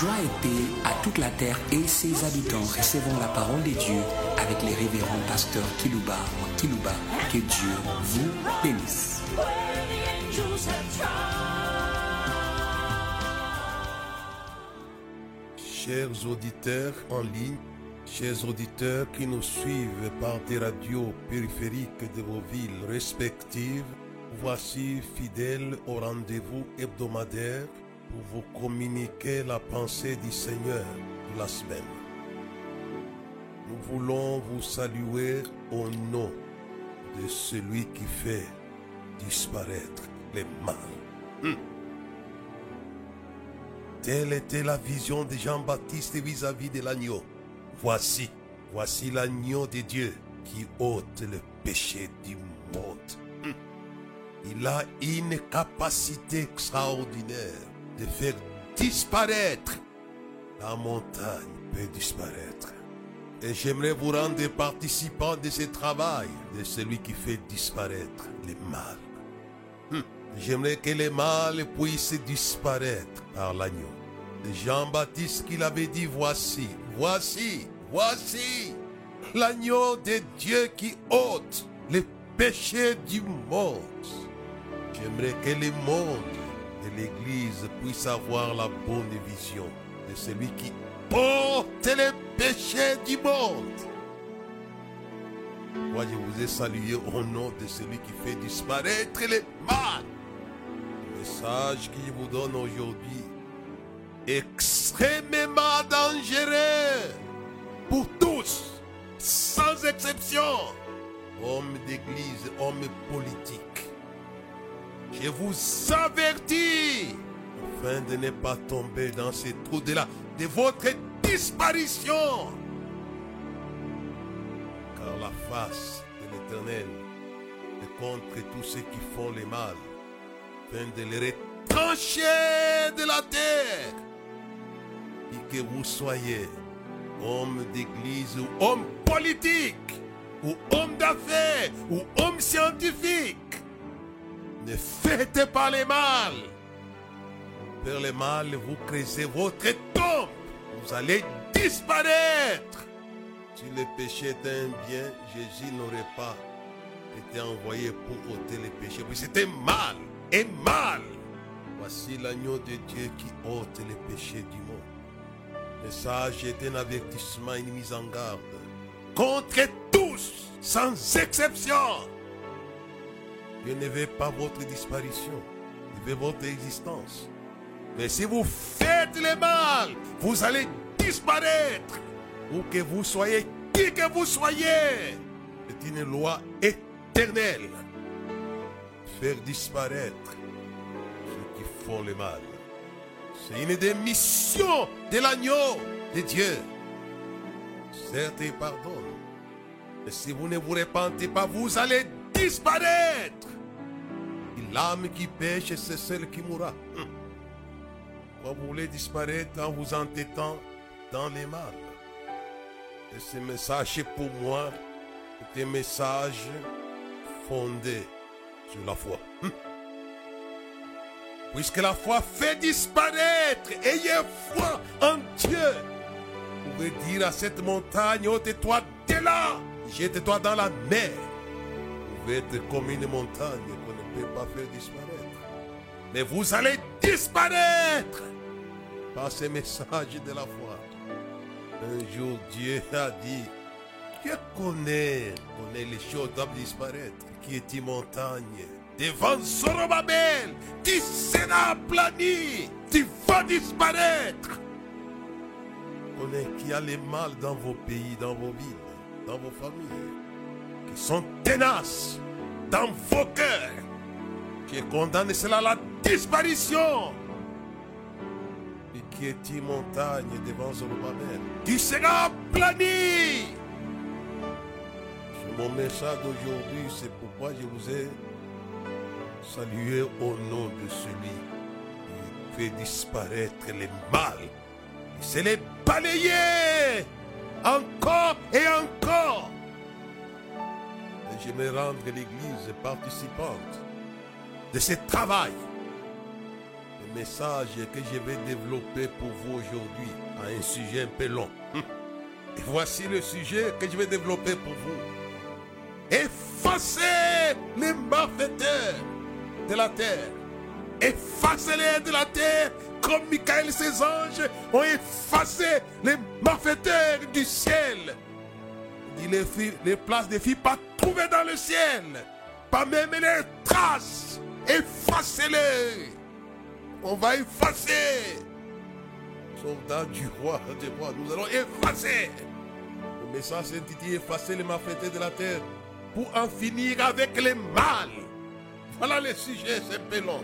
Joie et paix à toute la terre et ses habitants. Recevons la parole de Dieu avec les révérends pasteurs Kilouba ou Kilouba. Que Dieu vous bénisse. Chers auditeurs en ligne, chers auditeurs qui nous suivent par des radios périphériques de vos villes respectives, voici fidèles au rendez-vous hebdomadaire pour vous communiquer la pensée du Seigneur la semaine. Nous voulons vous saluer au nom de celui qui fait disparaître les mal. Hum. Telle était la vision de Jean-Baptiste vis-à-vis de l'agneau. Voici, voici l'agneau de Dieu qui ôte le péché du monde. Hum. Il a une capacité extraordinaire de faire disparaître. La montagne peut disparaître. Et j'aimerais vous rendre participants de ce travail, de celui qui fait disparaître le mal. Hum. J'aimerais que le mal puisse disparaître par l'agneau. Jean-Baptiste qui l'avait dit, voici, voici, voici l'agneau de Dieu qui ôte les péchés du monde. J'aimerais que le monde l'Église puissent avoir la bonne vision de celui qui porte les péchés du monde. Moi, je vous ai salué au nom de celui qui fait disparaître les mal. Le message que je vous donne aujourd'hui extrêmement dangereux pour tous, sans exception, hommes d'église, hommes politiques. Je vous avertis, afin de ne pas tomber dans ces trous de là, de votre disparition. Car la face de l'Éternel est contre tous ceux qui font le mal, afin de les retrancher de la terre. Et que vous soyez homme d'église ou homme politique, ou homme d'affaires, ou homme scientifique, ne faites pas le mal. Faire le mal, vous créez votre tombe. Vous allez disparaître. Si le péché était un bien, Jésus n'aurait pas été envoyé pour ôter les péchés. Oui, c'était mal et mal. Voici l'agneau de Dieu qui ôte les péchés du monde. Le message est un avertissement, une mise en garde. Contre tous, sans exception. Dieu ne veut pas votre disparition. Il veut votre existence. Mais si vous faites le mal, vous allez disparaître. Où que vous soyez, qui que vous soyez. C'est une loi éternelle. Faire disparaître ceux qui font le mal. C'est une des missions de l'agneau de Dieu. Certes, il pardonne. Mais si vous ne vous repentez pas, vous allez disparaître. L'âme qui pêche, c'est celle qui mourra. Hum. Vous voulez disparaître en vous entêtant dans les mal Et ce message est pour moi est un message fondé sur la foi. Hum. Puisque la foi fait disparaître, ayez foi en Dieu. Vous pouvez dire à cette montagne, ôte-toi de là, jette-toi dans la mer. Vous pouvez être comme une montagne peut pas faire disparaître. Mais vous allez disparaître par ce message de la foi. Un jour, Dieu a dit, Dieu connaît, connaît les choses doivent disparaître. Qui est une montagne devant Zorobabel, tu seras aplani, tu vas disparaître. Connais qui a les mal dans vos pays, dans vos villes, dans vos familles, qui sont tenaces dans vos cœurs, qui est condamné cela la disparition. Et qui est une montagne devant Zorobabel, tu seras aplani. C'est mon message d'aujourd'hui, c'est pourquoi je vous ai salué au nom de celui qui fait disparaître les mal. C'est les balayer encore et encore. Et je me rendre l'église participante de ce travail. Le message que je vais développer pour vous aujourd'hui a un sujet un peu long. Voici le sujet que je vais développer pour vous. Effacez les malfaiteurs de la terre. Effacez-les de la terre comme Michael et ses anges ont effacé les malfaiteurs du ciel. Il les, filles, les places des filles pas trouvées dans le ciel. Pas même les traces. Effacez-les. On va effacer. Soldats du roi des rois, nous allons effacer. Le message dit effacer les malfaiteurs de la terre pour en finir avec les mal. Voilà le sujet, c'est un.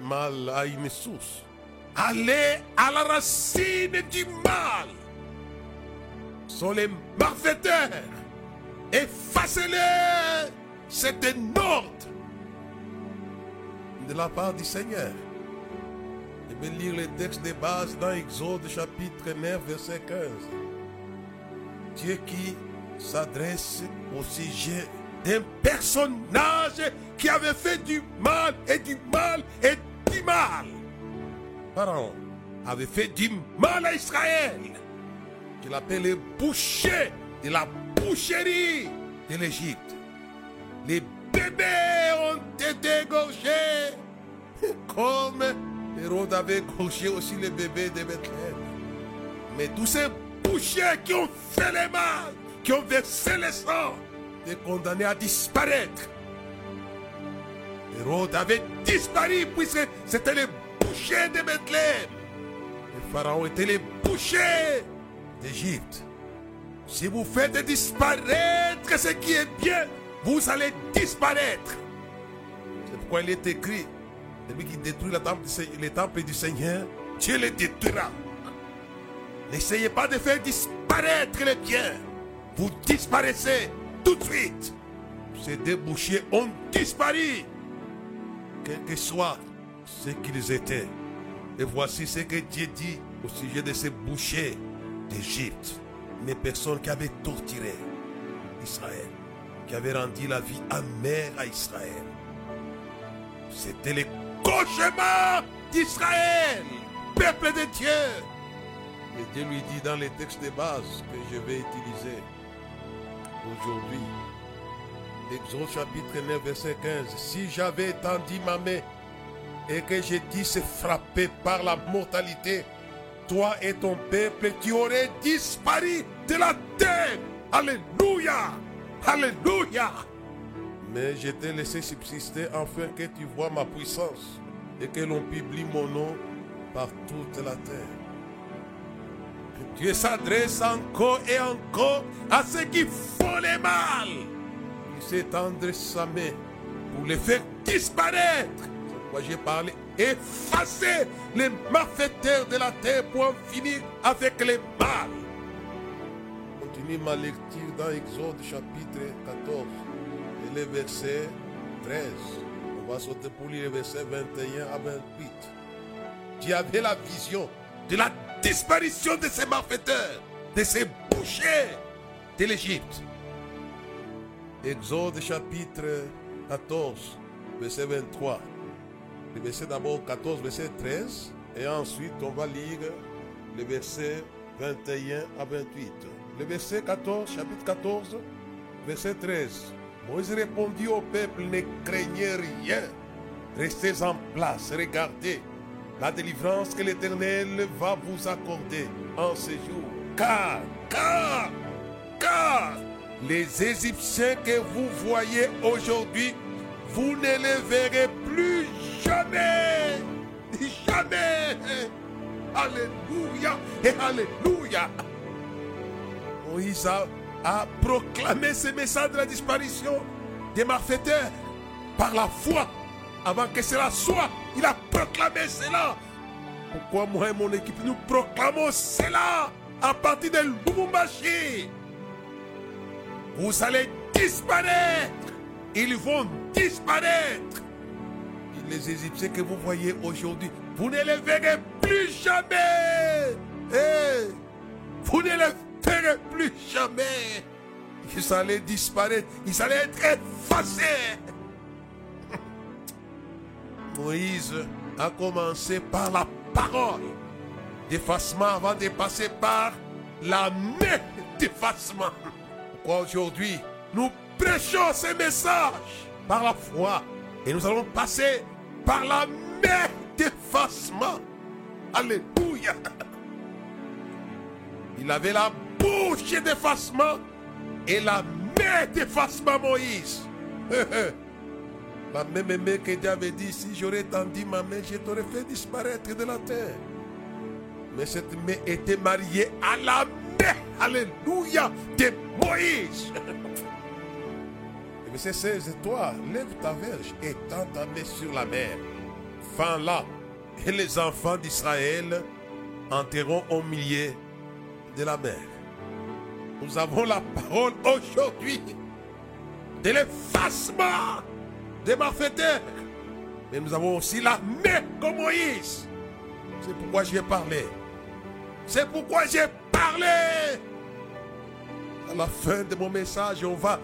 Mal a une source. Allez à la racine du mal. Sont les malfaiteurs. Effacez-les. C'est un ordre de la part du Seigneur. Je vais lire les textes de base dans Exode chapitre 9, verset 15. Dieu qui s'adresse au sujet d'un personnage qui avait fait du mal et du mal et du mal. Pharaon avait fait du mal à Israël. Qu'il appelle le boucher de la boucherie de l'Égypte. Les bébés ont été égorgés comme Hérode avait égorgé aussi les bébés de Bethléem. Mais tous ces bouchers qui ont fait le mal, qui ont versé le sang, étaient condamnés à disparaître. Hérode avait disparu puisque c'était les bouchers de Bethléem. Les pharaons étaient les bouchers d'Égypte. Si vous faites disparaître ce qui est bien, vous allez disparaître. C'est pourquoi il est écrit, celui qui détruit le temple, le temple du Seigneur, Dieu le détruira. N'essayez pas de faire disparaître les biens. Vous disparaissez tout de suite. Ces deux bouchers ont disparu. Quel que soit ce qu'ils étaient. Et voici ce que Dieu dit au sujet de ces bouchers d'Égypte. Les personnes qui avaient torturé Israël, qui avaient rendu la vie amère à Israël. C'était les cauchemars d'Israël, peuple de Dieu. Et Dieu lui dit dans les textes de base que je vais utiliser aujourd'hui. Exode chapitre 9, verset 15. Si j'avais étendu ma main et que je disse frappé par la mortalité, toi et ton peuple, tu aurais disparu de la terre. Alléluia. Alléluia. Mais je t'ai laissé subsister afin que tu vois ma puissance et que l'on publie mon nom par toute la terre. Dieu s'adresse encore et encore à ceux qui font le mal. Il s'étendre sa main pour les faire disparaître. C'est pourquoi j'ai parlé. Effacer les malfaiteurs de la terre pour en finir avec les mal. Continue ma lecture dans Exode chapitre 14 et le verset 13. On va sauter pour lire les versets 21 à 28. Dieu avait la vision de la disparition de ces malfaiteurs, de ces bouchers de l'Égypte. Exode chapitre 14, verset 23. Le verset d'abord 14, verset 13. Et ensuite, on va lire le verset 21 à 28. Le verset 14, chapitre 14, verset 13. Moïse répondit au peuple, ne craignez rien. Restez en place, regardez la délivrance que l'Éternel va vous accorder en ce jour. Car, car, car, les Égyptiens que vous voyez aujourd'hui, vous ne les verrez plus jamais. Jamais. Alléluia et Alléluia. Moïse a, proclamé ce message de la disparition des malfaiteurs par la foi avant que cela soit. Il a proclamé cela. Pourquoi moi et mon équipe, nous proclamons cela à partir de Lubumbashi? Vous allez disparaître. Ils vont disparaître. Les Égyptiens que vous voyez aujourd'hui, vous ne les verrez plus jamais. Eh, vous ne les plus jamais. Ils allaient disparaître. Ils allaient être effacés. Moïse a commencé par la parole d'effacement avant de passer par la main d'effacement. Pourquoi aujourd'hui nous prêchons ces messages? Par la foi et nous allons passer par la main d'effacement. Alléluia. Il avait la d'effacement et la main d'effacement Moïse. la même main que Dieu avait dit, si j'aurais tendu ma main, je t'aurais fait disparaître de la terre. Mais cette main était mariée à la main, alléluia, de Moïse. Verset 16, toi, lève ta verge et tends ta main sur la mer. Fin là, et les enfants d'Israël enterront au milieu de la mer. Nous avons la parole aujourd'hui de l'effacement des malfaiteurs. Mais nous avons aussi la main comme Moïse. C'est pourquoi j'ai parlé. C'est pourquoi j'ai parlé. À la fin de mon message, on va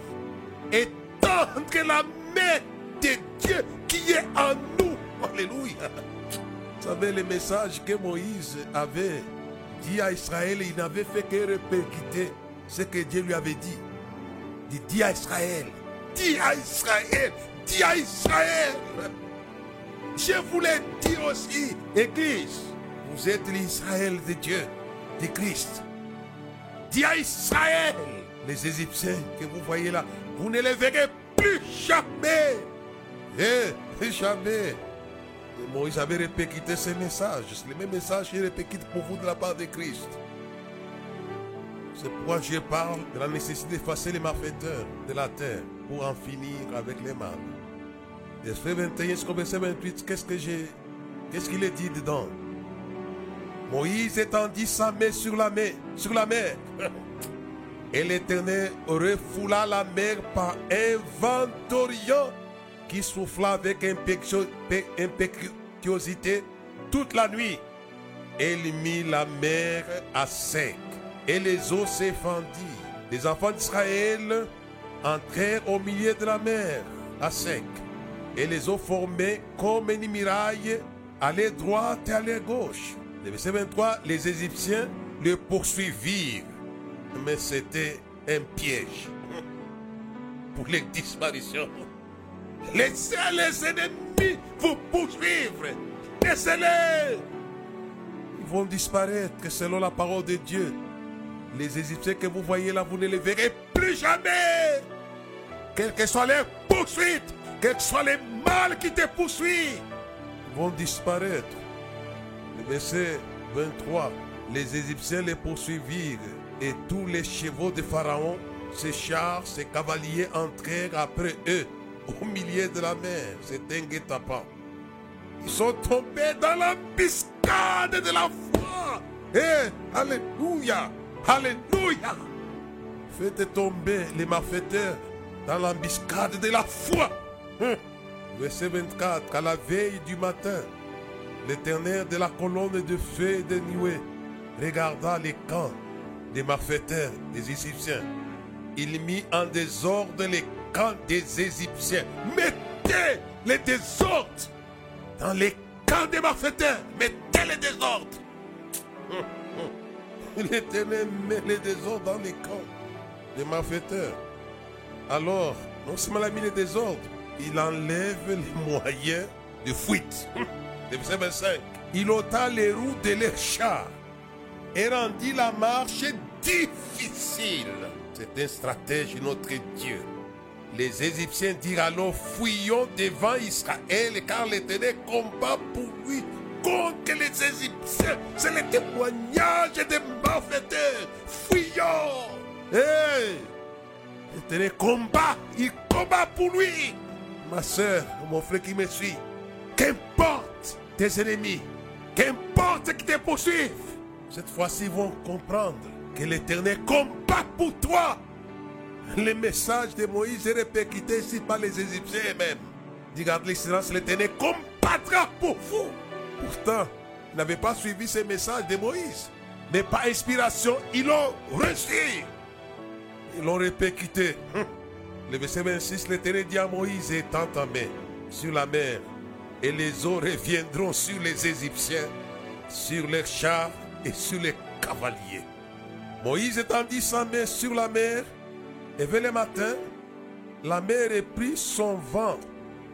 étendre la main de Dieu qui est en nous. Alléluia. Vous savez, le message que Moïse avait dit à Israël, il n'avait fait que répercuter ce que Dieu lui avait dit. Dit à Israël, dis à Israël, dis à Israël. Je voulais dire aussi, Église, vous êtes l'Israël de Dieu, de Christ. Dis à Israël, les Égyptiens que vous voyez là, vous ne les verrez plus jamais. Eh, jamais. Et Moïse avait répété ce message. Le même message qu'il répète pour vous de la part de Christ. C'est pourquoi je parle de la nécessité d'effacer les malfaiteurs de la terre pour en finir avec les mal. Verset 21 jusqu'au verset 28, qu'est-ce que qu'est-ce qu'il est dit dedans? Moïse étendit sa main sur la mer, sur la mer. Et l'Éternel refoula la mer par un vent d'Orient qui souffla avec impétuosité toute la nuit. Et il mit la mer à sec et les eaux s'effandirent. Les enfants d'Israël entrèrent au milieu de la mer à sec et les eaux formaient comme une muraille, allaient droite et allaient gauche. Le verset 23, les Égyptiens le poursuivirent, mais c'était un piège pour les disparitions. Laissez les ennemis vous poursuivre. Laissez-les. Ils vont disparaître selon la parole de Dieu. Les Égyptiens que vous voyez là, vous ne les verrez plus jamais. Quelles que soient les poursuites, quels que soient les mal qui te poursuivent, vont disparaître. Le verset 23. Les Égyptiens les poursuivirent et tous les chevaux de Pharaon, ses chars, ses cavaliers entrèrent après eux au milieu de la mer. C'est un guet-apens. Ils sont tombés dans l'embuscade de la foi. Eh, alléluia, alléluia. Faites tomber les malfaiteurs dans l'embuscade de la foi. Hum. Verset 24, à la veille du matin, l'éternel de la colonne de feu de nuée regarda les camps des malfaiteurs, des Égyptiens. Il mit en désordre les camps des Égyptiens. Mettez les désordres dans les camps des malfaiteurs. Mettez les désordres. L'éternel met les désordres dans les camps des malfaiteurs. Alors, non seulement il a mis les désordres, il enlève les moyens de fuite. Le verset 25. Il ôta les roues de leurs chars et rendit la marche difficile. C'est un stratège, notre Dieu. Les Égyptiens dirent alors, fuyons devant Israël, car l'Éternel combat pour lui contre les Égyptiens. C'est le témoignage des malfaiteurs. Fuyons. Hey! L'Éternel combat, il combat pour lui. Ma soeur, mon frère qui me suit, qu'importe tes ennemis, qu'importe qui te poursuivent, cette fois-ci vont comprendre que l'Éternel combat pour toi. Le message de Moïse est répété ici par les Égyptiens eux-mêmes. Dis, garde les silences, l'Éternel combattra pour vous. Pourtant, n'avaient pas suivi ce message de Moïse. Mais par inspiration, ils l'ont reçu. Ils l'ont répété. Le verset 26, l'Éternel dit à Moïse, étends ta main sur la mer et les eaux reviendront sur les Égyptiens, sur leurs chars et sur les cavaliers. Moïse étendit sa main sur la mer, et vers le matin, la mer reprit son vent,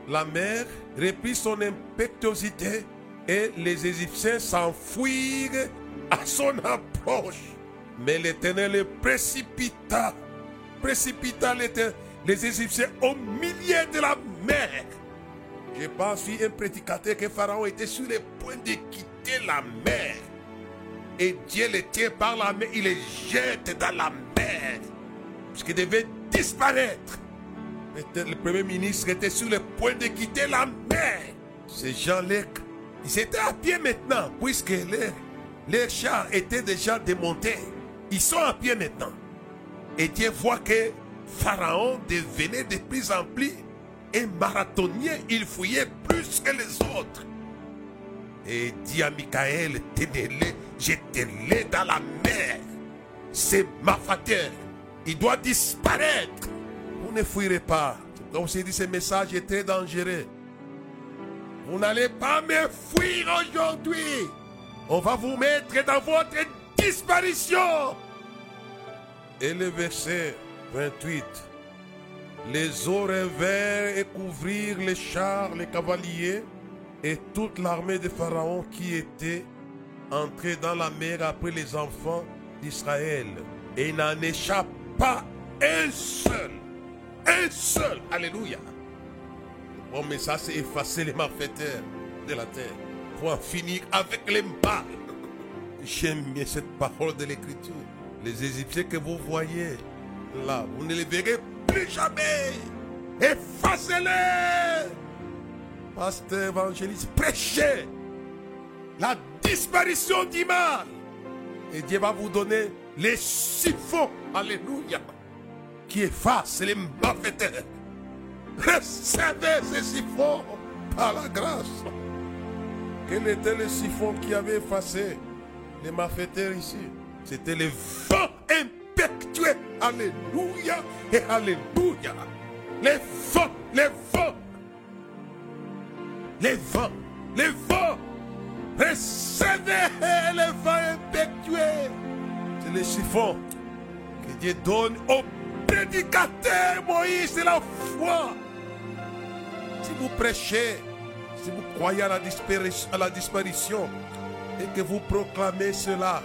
la mer reprit son impétuosité, et les Égyptiens s'enfuirent à son approche. Mais l'Éternel précipita, précipita les Égyptiens au milieu de la mer. Je pense suis un prédicateur que Pharaon était sur le point de quitter la mer. Et Dieu les tient par la main, il les jette dans la mer. Puisqu'il devait disparaître. Le premier ministre était sur le point de quitter la mer. Ces gens-là, ils étaient à pied maintenant, puisque les, chars étaient déjà démontés. Ils sont à pied maintenant. Et Dieu voit que Pharaon devenait de plus en plus un marathonien. Il fouillait plus que les autres. Et dit à Michael, tenez-le, jetez-le dans la mer. C'est malfaiteur. Il doit disparaître. Vous ne fouillerez pas. Donc j'ai dit, ce message est très dangereux. Vous n'allez pas me fuir aujourd'hui. On va vous mettre dans votre disparition. Et le verset 28. Les eaux revèrent et couvrirent les chars, les cavaliers et toute l'armée de Pharaon qui était entrée dans la mer après les enfants d'Israël. Et n'en échappe pas un seul. Un seul. Alléluia. Mais ça, c'est effacer les malfaiteurs de la terre pour en finir avec les mal. J'aime bien cette parole de l'Écriture. Les Égyptiens que vous voyez là, vous ne les verrez plus jamais. Effacez-les. Pasteur évangéliste, prêchez la disparition du mal. Et Dieu va vous donner les siphons, alléluia, qui effacent les malfaiteurs. Recevez ces siphons par la grâce. Quel était le siphon qui avait effacé les malfaiteurs ici? C'était le vent impétueux. Alléluia et Alléluia. Les vents, les vents. Les vents, les vents. Recevez les vents impétueux. C'est le chiffon que Dieu donne au prédicateur Moïse de la foi. Si vous prêchez, si vous croyez à la, disparition, la et que vous proclamez cela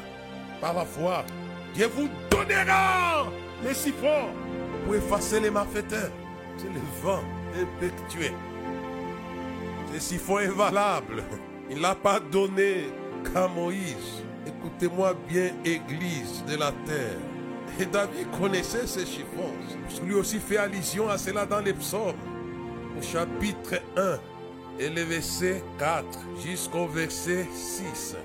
par la foi, Dieu vous donnera les siphons pour effacer les malfaiteurs. C'est le vent impétueux. Ce siphon est valable. Il n'a pas donné qu'à Moïse. Écoutez-moi bien, Église de la terre. Et David connaissait ce chiffon. Lui aussi fait allusion à cela dans les psaumes. Chapitre 1 et le verset 4 jusqu'au verset 6.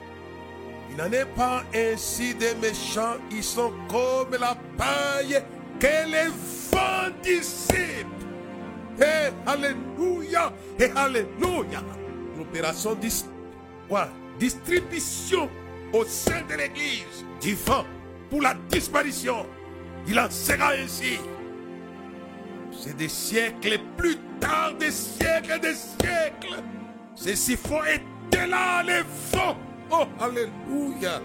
Il n'en est pas ainsi des méchants, ils sont comme la paille que les vents dissipent. Et Alléluia, et Alléluia. L'opération dis, distribution au sein de l'Église du vent pour la disparition. Il en sera ainsi. Des siècles plus tard, des siècles, des siècles. C'est si fort était là, les vents. Oh, Alléluia.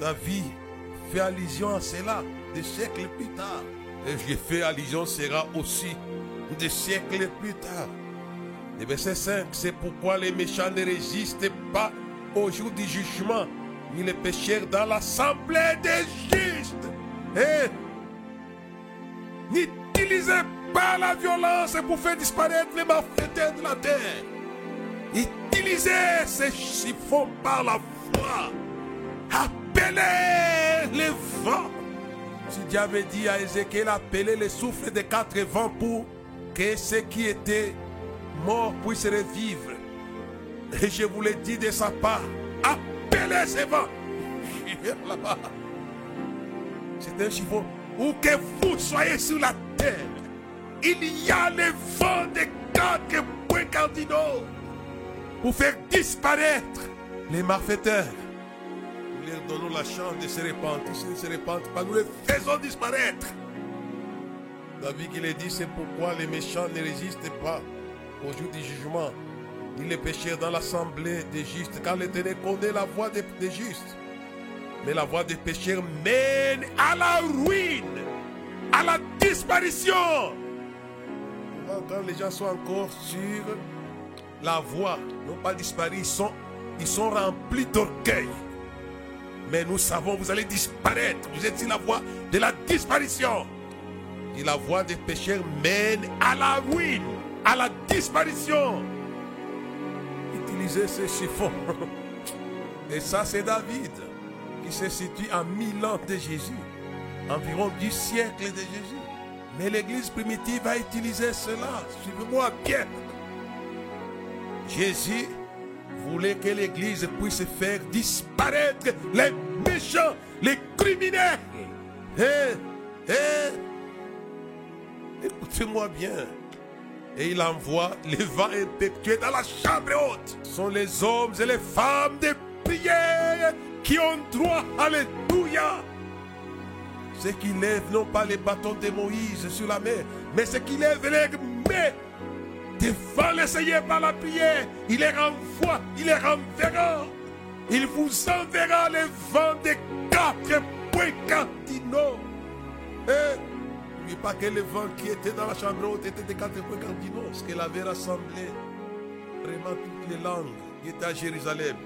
David fait allusion à cela des siècles plus tard. Et j'ai fait allusion sera aussi des siècles plus tard. Le verset 5, c'est pourquoi les méchants ne résistent pas au jour du jugement, ni les pécheurs dans l'assemblée des justes. Et n'utilisez pas la violence pour faire disparaître les malfaiteurs de la terre. Utilisez ces chiffons par la foi. Appelez les vents. Si Dieu avait dit à Ézéchiel, appelez les souffles des quatre vents pour que ceux qui étaient morts puissent revivre. Et je vous l'ai dit de sa part, appelez ces vents. C'est un chiffon. Où que vous soyez sur la terre, il y a les vents des quatre points cardinaux pour faire disparaître les malfaiteurs. Nous leur donnons la chance de se répandre. S'ils ne se répandent pas, nous les faisons disparaître. David qui l'a dit, c'est pourquoi les méchants ne résistent pas au jour du jugement, dit les pécheurs dans l'assemblée des justes, car l'Éternel connaît la voie des, des justes. Mais la voie des pécheurs mène à la ruine, à la disparition. Quand les gens sont encore sur la voie, n'ont pas disparu, ils sont, remplis d'orgueil. Mais nous savons, vous allez disparaître. Vous êtes sur la voie de la disparition. Et la voie des pécheurs mène à la ruine, à la disparition. Utilisez ce chiffon. Et ça, c'est David, qui se situe à mille ans de Jésus, environ du siècle de Jésus. Mais l'église primitive a utilisé cela. Suivez-moi bien. Jésus voulait que l'église puisse faire disparaître les méchants, les criminels. Et, et, écoutez-moi bien. Et il envoie les vents impétueux dans la chambre haute. Ce sont les hommes et les femmes de prière qui ont droit. Alléluia. Ceux qui lèvent non pas les bâtons de Moïse sur la mer, mais ceux qui lèvent les mains devant le Seigneur par la prière. Il les renvoie, il les renverra. Il vous enverra les vents des quatre points cardinaux. Et n'oubliez pas que les vents qui étaient dans la chambre haute étaient des quatre points cardinaux, ce qu'elle avait rassemblé vraiment toutes les langues qui étaient à Jérusalem,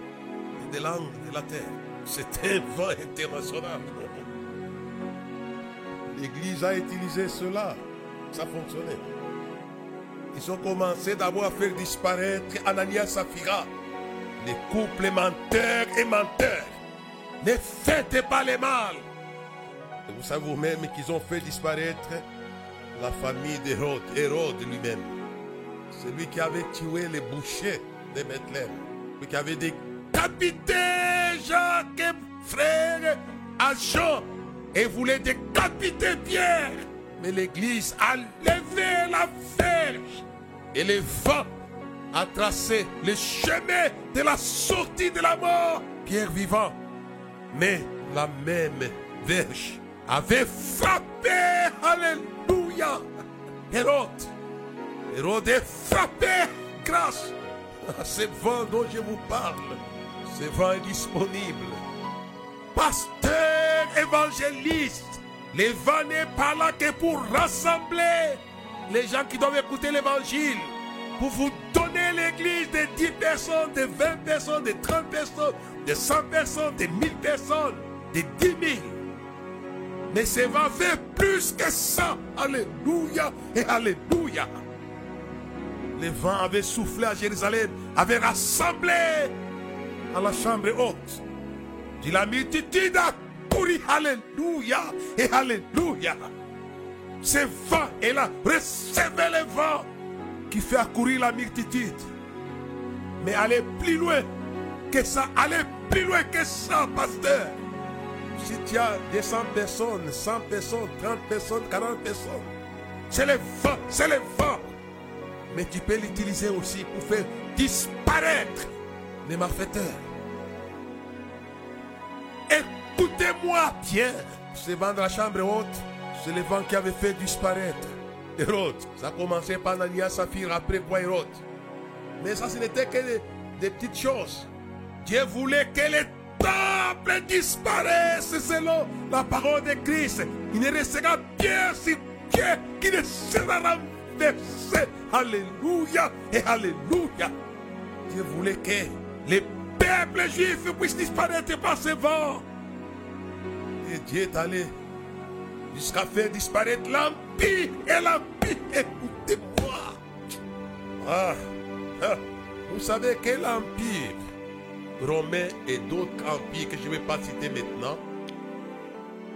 des langues de la terre. C'était un vent international. L'Église a utilisé cela. Ça fonctionnait. Ils ont commencé d'abord à faire disparaître Ananias et Saphira. Les couples menteurs et menteurs. Ne faites pas les mal. Vous savez vous-même qu'ils ont fait disparaître la famille d'Hérode, Hérode lui-même. Celui qui avait tué les bouchers de Bethléem. Celui qui avait décapité Jacques, frère, à et voulait décapiter Pierre. Mais l'Église a levé la verge et le vent a tracé le chemin de la sortie de la mort. Pierre vivant. Mais la même verge avait frappé, alléluia, Hérode. Hérode est frappé grâce à ce vent dont je vous parle. Ce vent est disponible. Pasteur évangéliste, le vent n'est pas là que pour rassembler les gens qui doivent écouter l'évangile, pour vous donner l'église de 10 personnes, de 20 personnes, de 30 personnes, de 100 personnes, de 1000 personnes, de 10 000. Mais ça va faire plus que ça. Alléluia et Alléluia. Le vent avait soufflé à Jérusalem, avait rassemblé à la chambre haute. La multitude a couru. Alléluia et Alléluia. Ce vent est là. Recevez le vent qui fait accourir la multitude. Mais allez plus loin que ça. Allez plus loin que ça, pasteur. Si tu as 200 personnes, 100 personnes, 30 personnes, 40 personnes, c'est le vent, c'est le vent. Mais tu peux l'utiliser aussi pour faire disparaître les malfaiteurs. Écoutez-moi bien. Ce vent de la chambre haute, c'est le vent qui avait fait disparaître Hérode. Ça a commencé par Ananias Saphir, après quoi Hérode? Mais ça, ce n'était que des, petites choses. Dieu voulait que les temples disparaissent selon la parole de Christ. Il ne restera bien sur pied qui ne sera renversé. Alléluia et Alléluia. Dieu voulait que les peuples juifs puissent disparaître par ce vent. Et Dieu est allé jusqu'à faire disparaître l'empire et l'empire. Écoutez-moi. Ah, ah, vous savez que l'empire romain et d'autres empires que je ne vais pas citer maintenant,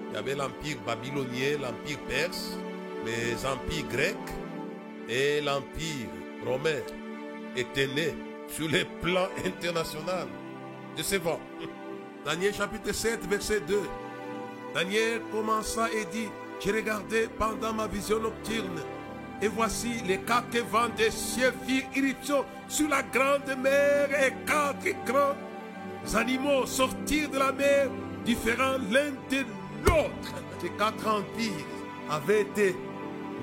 il y avait l'empire babylonien, l'empire perse, les empires grecs et l'empire romain étaient nés sur le plan international de ces vents. Daniel chapitre 7, verset 2. Daniel commença et dit, j'ai regardé pendant ma vision nocturne, et voici les quatre vents des cieux firent irruption sur la grande mer, et quatre grands animaux sortirent de la mer, différents l'un de l'autre. Ces quatre empires avaient été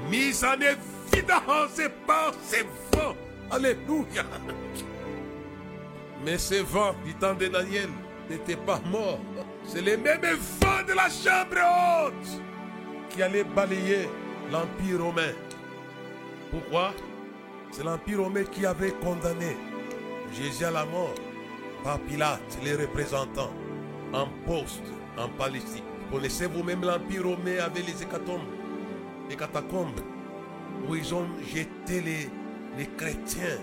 mis en évidence par ces vents. Alléluia. Mais ces vents du temps de Daniel n'étaient pas morts. C'est les mêmes vents de la chambre haute qui allaient balayer l'Empire romain. Pourquoi? C'est l'Empire romain qui avait condamné Jésus à la mort par Pilate, les représentants, en poste en Palestine. Connaissez vous-même l'Empire romain avec les hécatombes, les catacombes, où ils ont jeté les, les chrétiens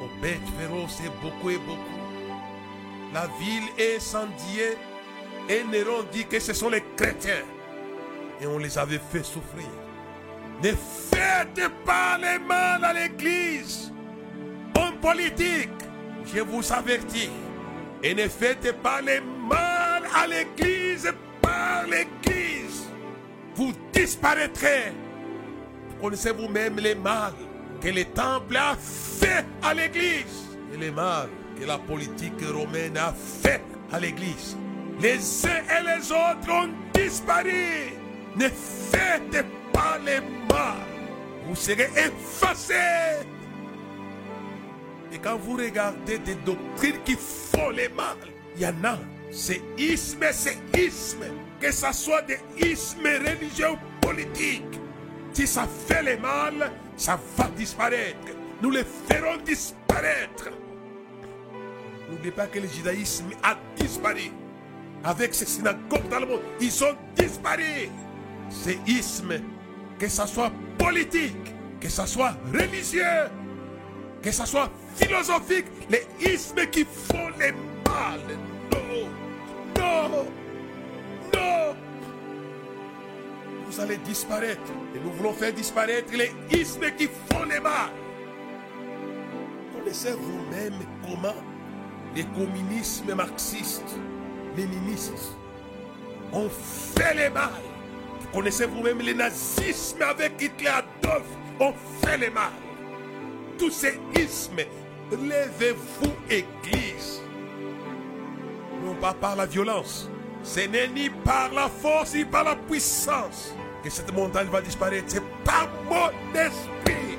aux bêtes féroces et beaucoup et beaucoup. La ville est incendiée et Néron dit que ce sont les chrétiens. Et on les avait fait souffrir. Ne faites pas les mal à l'église. Homme politique, je vous avertis. Et ne faites pas les mal à l'église par l'église. Vous disparaîtrez. Connaissez vous-même les mal que le temple a fait à l'église? Et les mal la politique romaine a fait à l'église. Les uns et les autres ont disparu. Ne faites pas les mal. Vous serez effacés. Et quand vous regardez des doctrines qui font les mal, il y en a. C'est isme, c'est isme. Que ce soit des ismes religieux ou politiques. Si ça fait les mal, ça va disparaître. Nous les ferons disparaître. N'oubliez pas que le judaïsme a disparu. Avec ces synagogues dans le monde, ils ont disparu. Ces ismes, que ce soit politique, que ce soit religieux, que ce soit philosophique, les ismes qui font les mal. Non, non, non. Vous allez disparaître. Et nous voulons faire disparaître les ismes qui font les mal. Connaissez vous-même comment les communismes marxistes, léninistes ont fait les mal. Vous connaissez vous-même les nazismes avec Hitler Adolf ont fait les mal. Tous ces ismes, levez-vous, Église. Non pas par la violence. Ce n'est ni par la force ni par la puissance que cette montagne va disparaître. C'est par mon esprit.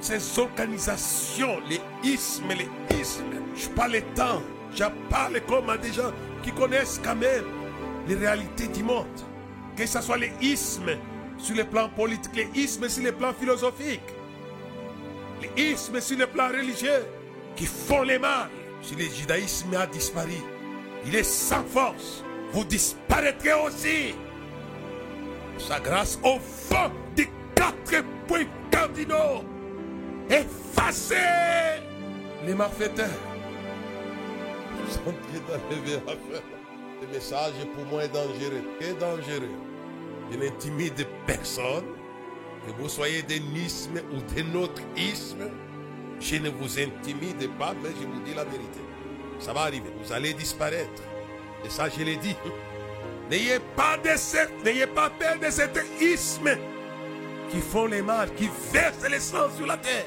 Ces organisations, les ismes, les ismes, je parle les temps. Je parle comme à des gens qui connaissent quand même les réalités du monde. Que ce soit les ismes sur le plan politique, les ismes sur le plan philosophique, les ismes sur le plan religieux qui font les mal. Si le judaïsme a disparu, il est sans force. Vous disparaîtrez aussi. Sa grâce au fond des quatre points cardinaux. Effacez les malfaiteurs. D'enlever à faire. Ce message pour moi est dangereux. Est dangereux. Je n'intimide personne. Que vous soyez d'un isme ou d'un autre isme, je ne vous intimide pas, mais je vous dis la vérité. Ça va arriver. Vous allez disparaître. Et ça, je l'ai dit. N'ayez pas, peur de cet isme qui font les mal, qui versent le sang sur la terre.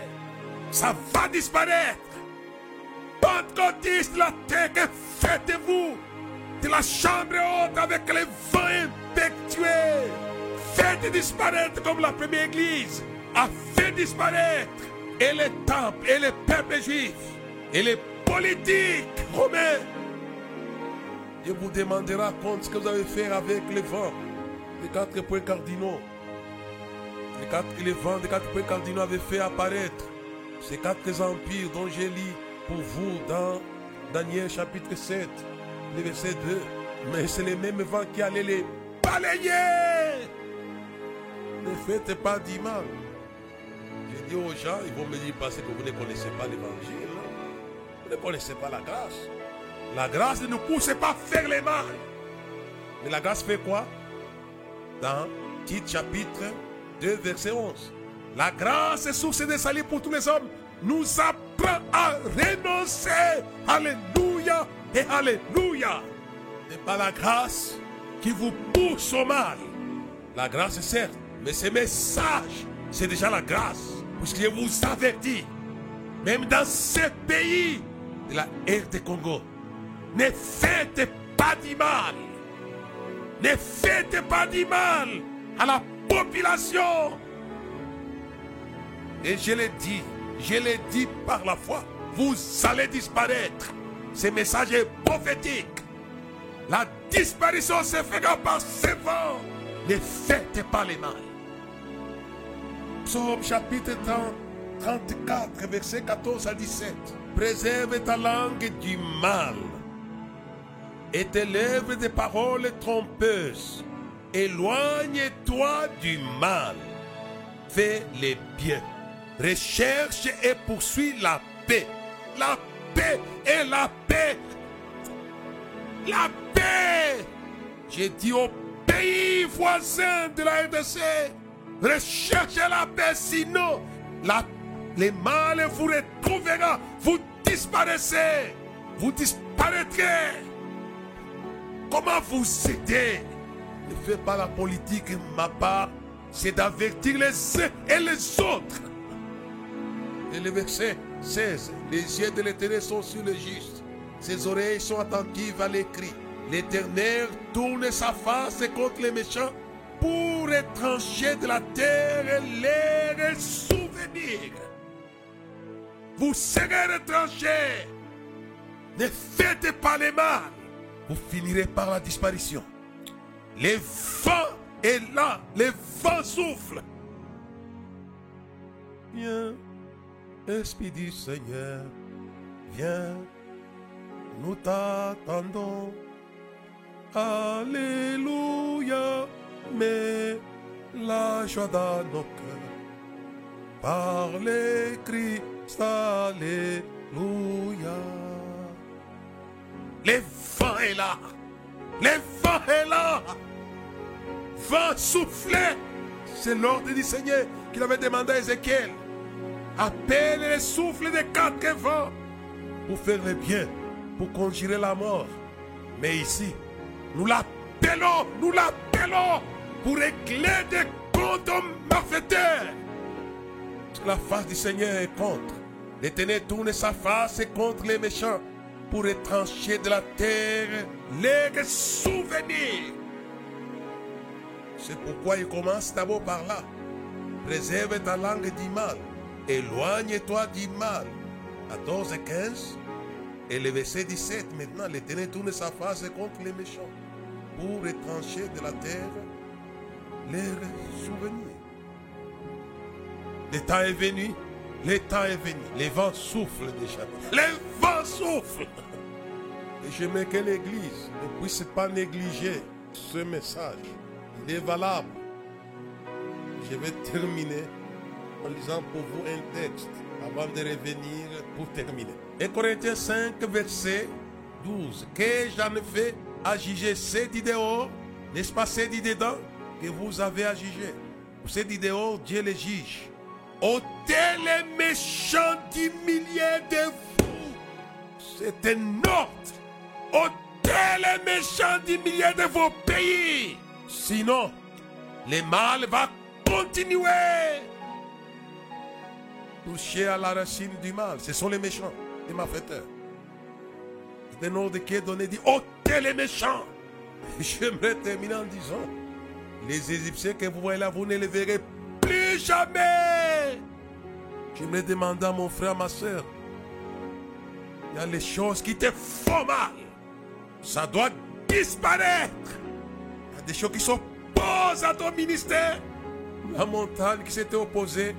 Ça va disparaître. Pentecôtiste, la terre, que faites-vous de la chambre haute avec les vents impectueux Faites disparaître comme la première église a fait disparaître et les temples et les peuples juifs et les politiques romains. Dieu vous demandera compte ce que vous avez fait avec les vents, les quatre points cardinaux. Les, quatre, vents des quatre points cardinaux avaient fait apparaître ces quatre empires dont j'ai lu pour vous dans Daniel chapitre 7, le verset 2. Mais c'est les mêmes vents qui allaient les balayer. Ne faites pas du mal. J'ai dit aux gens, ils vont me dire parce que vous ne connaissez pas l'évangile. Vous ne connaissez pas la grâce. La grâce ne nous pousse pas à faire les mal. Mais la grâce fait quoi? Dans Tite chapitre 2, verset 11. La grâce est source de salut pour tous les hommes. Nous à renoncer. Alléluia et Alléluia. n'est pas la grâce qui vous pousse au mal. La grâce, certes, mais ce message, c'est déjà la grâce. Puisque je vous avertis, même dans ce pays de la RD Congo, ne faites pas du mal. Ne faites pas du mal à la population. Et je l'ai dit, je l'ai dit par la foi. vous allez disparaître. Ce message est prophétique. La disparition se fera par ce vent. Ne faites pas les mal. Psaume chapitre 30, 34, verset 14 à 17. Préserve ta langue du mal et tes lèvres des paroles trompeuses. Éloigne-toi du mal. Fais les biens. Recherche et poursuis la paix. La paix et la paix. La paix. J'ai dit au pays voisin de la RDC, recherchez la paix, sinon la, les mal vous retrouvera. Vous disparaissez. Vous disparaîtrez. Comment vous aider? Ne faites pas la politique, ma part. C'est d'avertir les uns et les autres. Et le verset 16. Les yeux de l'éternel sont sur le juste. Ses oreilles sont attentives à l'écrit. L'éternel tourne sa face contre les méchants pour étranger de la terre les souvenirs. Vous serez étrangers. Ne faites pas les mal vous finirez par la disparition. Les vents est là, les vents soufflent. Viens, Esprit du Seigneur, viens, nous t'attendons. Alléluia, mais la joie dans nos cœurs. Par les Christ, Alléluia. Les vents est là. Les vents est là. Vent souffler. C'est l'ordre du Seigneur qu'il avait demandé à Ézéchiel. Appelle les souffles des quatre vents pour faire le bien, pour conjurer la mort. Mais ici, nous l'appelons, nous l'appelons pour régler des comptes aux malfaiteurs. La face du Seigneur est contre. L'Éternel tourne sa face contre les méchants pour étrancher de la terre les souvenirs. C'est pourquoi il commence d'abord par là. Préserve ta langue du mal. Éloigne-toi du mal. 14 et 15. Et le verset 17, maintenant, l'Éternel tourne sa face contre les méchants pour étrancher de la terre les souvenirs. Le temps est venu le temps est venu. Les vents soufflent déjà. Les vents soufflent. Et je mets que l'Église ne puisse pas négliger ce message. Il est valable. Je vais terminer en lisant pour vous un texte avant de revenir pour terminer. Et Corinthiens 5, verset 12. Que j'en ai fait à juger dit dehors, n'est-ce pas dit dedans que vous avez à juger? Dit dehors, Dieu les juge ôtez les méchants du milliers de vous. C'est un ordre. ôtez les méchants du milliers de vos pays. Sinon, le mal va continuer. Toucher à la racine du mal, ce sont les méchants, les malfaiteurs. Ordre qui est donné, dit ôtez les méchants. J'aimerais terminer en disant, les Égyptiens que vous voyez là, vous ne les verrez plus jamais. Je me demande à mon frère, ma soeur, il y a les choses qui te font mal. Ça doit disparaître. Il y a des choses qui s'opposent à ton ministère. La montagne qui s'était opposée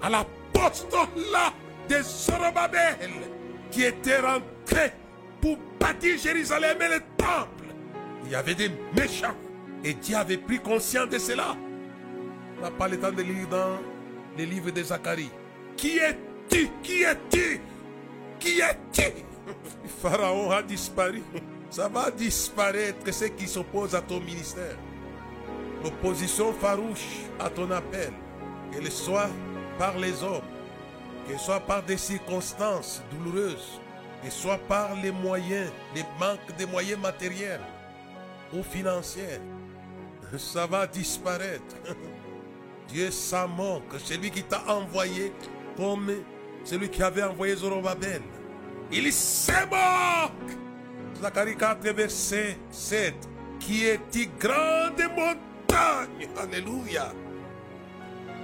à l'apostolat de Zorobabel qui était rentré pour bâtir Jérusalem et le temple. Il y avait des méchants et Dieu avait pris conscience de cela. On n'a pas le temps de lire dans les livres de Zacharie. Qui es-tu? Qui es-tu? Qui es-tu? Pharaon a disparu. Ça va disparaître ceux qui s'opposent à ton ministère. L'opposition farouche à ton appel, qu'elle soit par les hommes, qu'elle soit par des circonstances douloureuses, qu'elle soit par les moyens, les manques de moyens matériels ou financiers, ça va disparaître. Dieu s'en moque, celui qui t'a envoyé comme celui qui avait envoyé Zorobabel. Il se moque. Zacharie 4, verset 7. Qui est une grande montagne? Alléluia.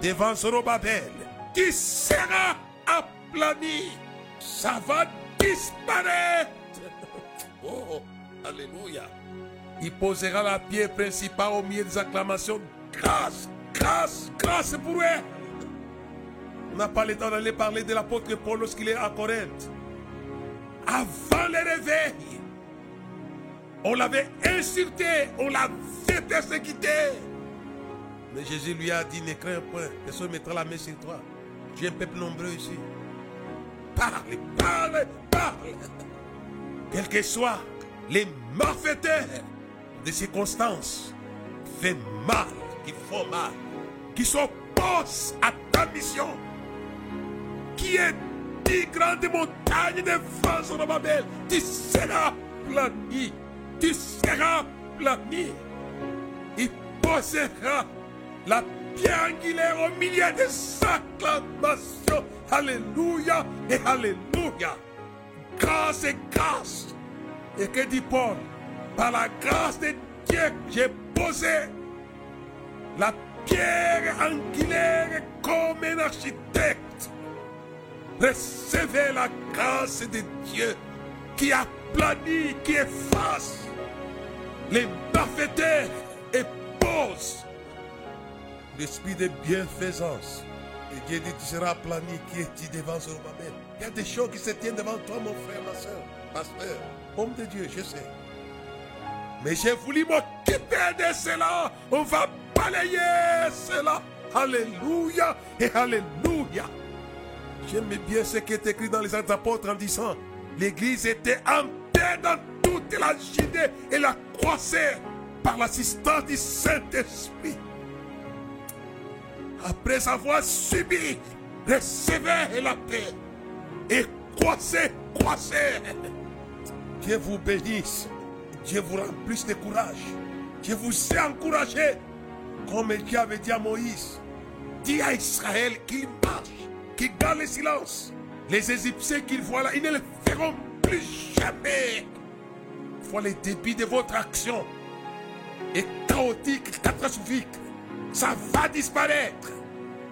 Devant Zorobabel. Qui sera aplani. ça va disparaître. Oh, alléluia. Il posera la pierre principale au milieu des acclamations. Grâce, grâce, grâce pour eux. On n'a pas le temps d'aller parler de l'apôtre Paul lorsqu'il est à Corinthe. Avant le réveil, on l'avait insulté, on l'avait persécuté. Mais Jésus lui a dit, ne crains point, personne ne mettra la main sur toi. Es un peuple nombreux ici. Parle, parle, parle. Quels que soient les malfaiteurs des circonstances, fait mal, qui font mal, qui s'opposent à ta mission, qui est dit grande montagne de vents sur Babel, tu seras plani, tu seras plani. Il posera la pierre angulaire au milieu des acclamations. Alléluia et Alléluia. Grâce et grâce. Et que dit Paul Par la grâce de Dieu, j'ai posé la pierre angulaire comme un architecte. Recevez la grâce de Dieu qui aplanit, qui efface les malfaiteurs et pose l'esprit de bienfaisance. Et Dieu dit, tu seras aplani qui est devant Zorobabel. Il y a des choses qui se tiennent devant toi, mon frère, ma soeur, pasteur, homme de Dieu, je sais. Mais j'ai voulu m'occuper de cela. On va balayer cela. Alléluia et Alléluia. J'aime bien ce qui est écrit dans les Actes apôtres en disant l'Église était en paix dans toute la Judée et la croissait par l'assistance du Saint-Esprit. Après avoir subi, recevez la paix et croissez, croissez. Dieu vous bénisse. Dieu vous remplisse de courage. Dieu vous a encouragé. Comme Dieu avait dit à Moïse. Dis à Israël qu'il marche, qu'il garde le silence. Les Égyptiens qu'ils voient là, ils ne le feront plus jamais. Fois le débit de votre action est chaotique, catastrophique. Ça va disparaître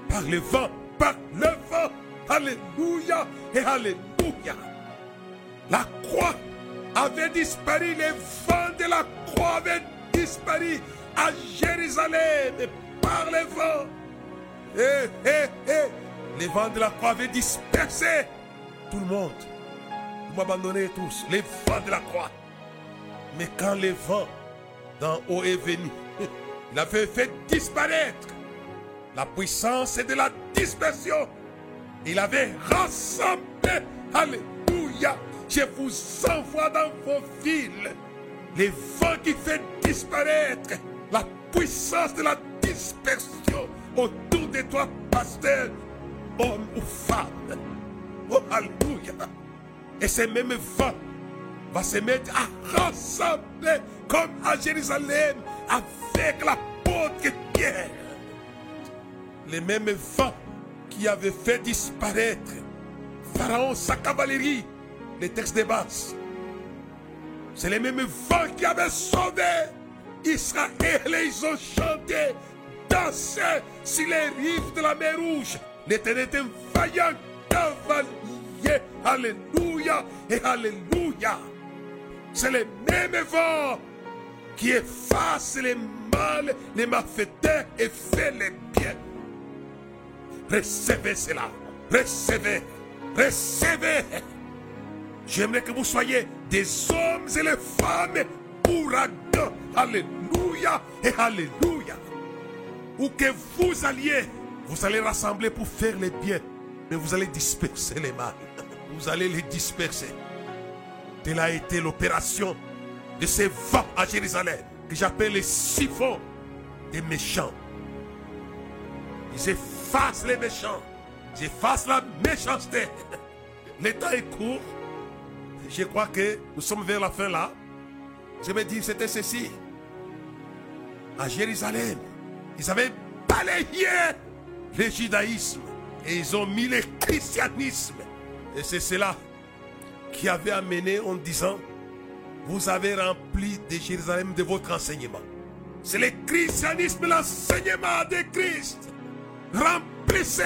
par le vent, par le vent. Alléluia et Alléluia. La croix avait disparu, les vents de la croix avaient disparu à Jérusalem par les vents. Eh, eh, eh, les vents de la croix avaient dispersé tout le monde. Vous m'abandonnez tous, les vents de la croix. Mais quand le vent d'en haut est venu, il avait fait disparaître la puissance de la dispersion. Il avait rassemblé, alléluia, je vous envoie dans vos villes les vents qui fait disparaître la puissance de la dispersion autour de toi, pasteur, homme ou femme. Oh, alléluia. Et ces mêmes vents va se mettre à rassembler comme à Jérusalem avec la peau de Pierre. Les mêmes vents qui avaient fait disparaître Pharaon, sa cavalerie, les textes de base. C'est les mêmes vents qui avaient sauvé Israël et ils ont chanté, dansé sur les rives de la mer Rouge. L'Éternel est un vaillant cavalier? Alléluia et Alléluia. C'est les mêmes vents qui effacent les mal, les malfaiteurs et fait les biens. Recevez cela. Recevez. Recevez. J'aimerais que vous soyez des hommes et les femmes ouragans. Alléluia et Alléluia. Où que vous alliez, vous allez rassembler pour faire les biens. Mais vous allez disperser les mal. Vous allez les disperser. Telle a été l'opération de ces vents à Jérusalem, que j'appelle les siphons des méchants. Ils effacent les méchants. Ils effacent la méchanceté. Le temps est court. Je crois que nous sommes vers la fin là. Je me dis, c'était ceci. À Jérusalem, ils avaient balayé le judaïsme et ils ont mis le christianisme. Et c'est cela qui avait amené en disant, vous avez rempli de Jérusalem de votre enseignement. C'est le christianisme, l'enseignement de Christ. Remplissez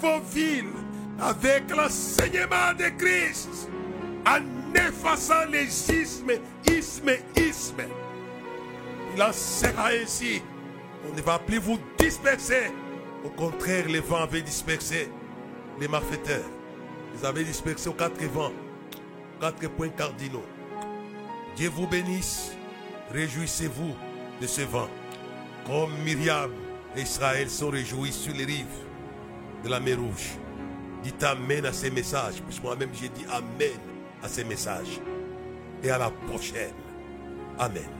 vos villes avec l'enseignement de Christ, en effaçant les ismes, ismes, ismes. Il en sera ainsi. On ne va plus vous disperser. Au contraire, les vents avaient dispersé les malfaiteurs. Ils avaient dispersé aux quatre vents, quatre points cardinaux. Dieu vous bénisse. Réjouissez-vous de ce vent. Comme Myriam et Israël sont réjouis sur les rives de la mer Rouge. Dites Amen à ces messages. Parce que moi-même, j'ai dit Amen à ces messages. Et à la prochaine. Amen.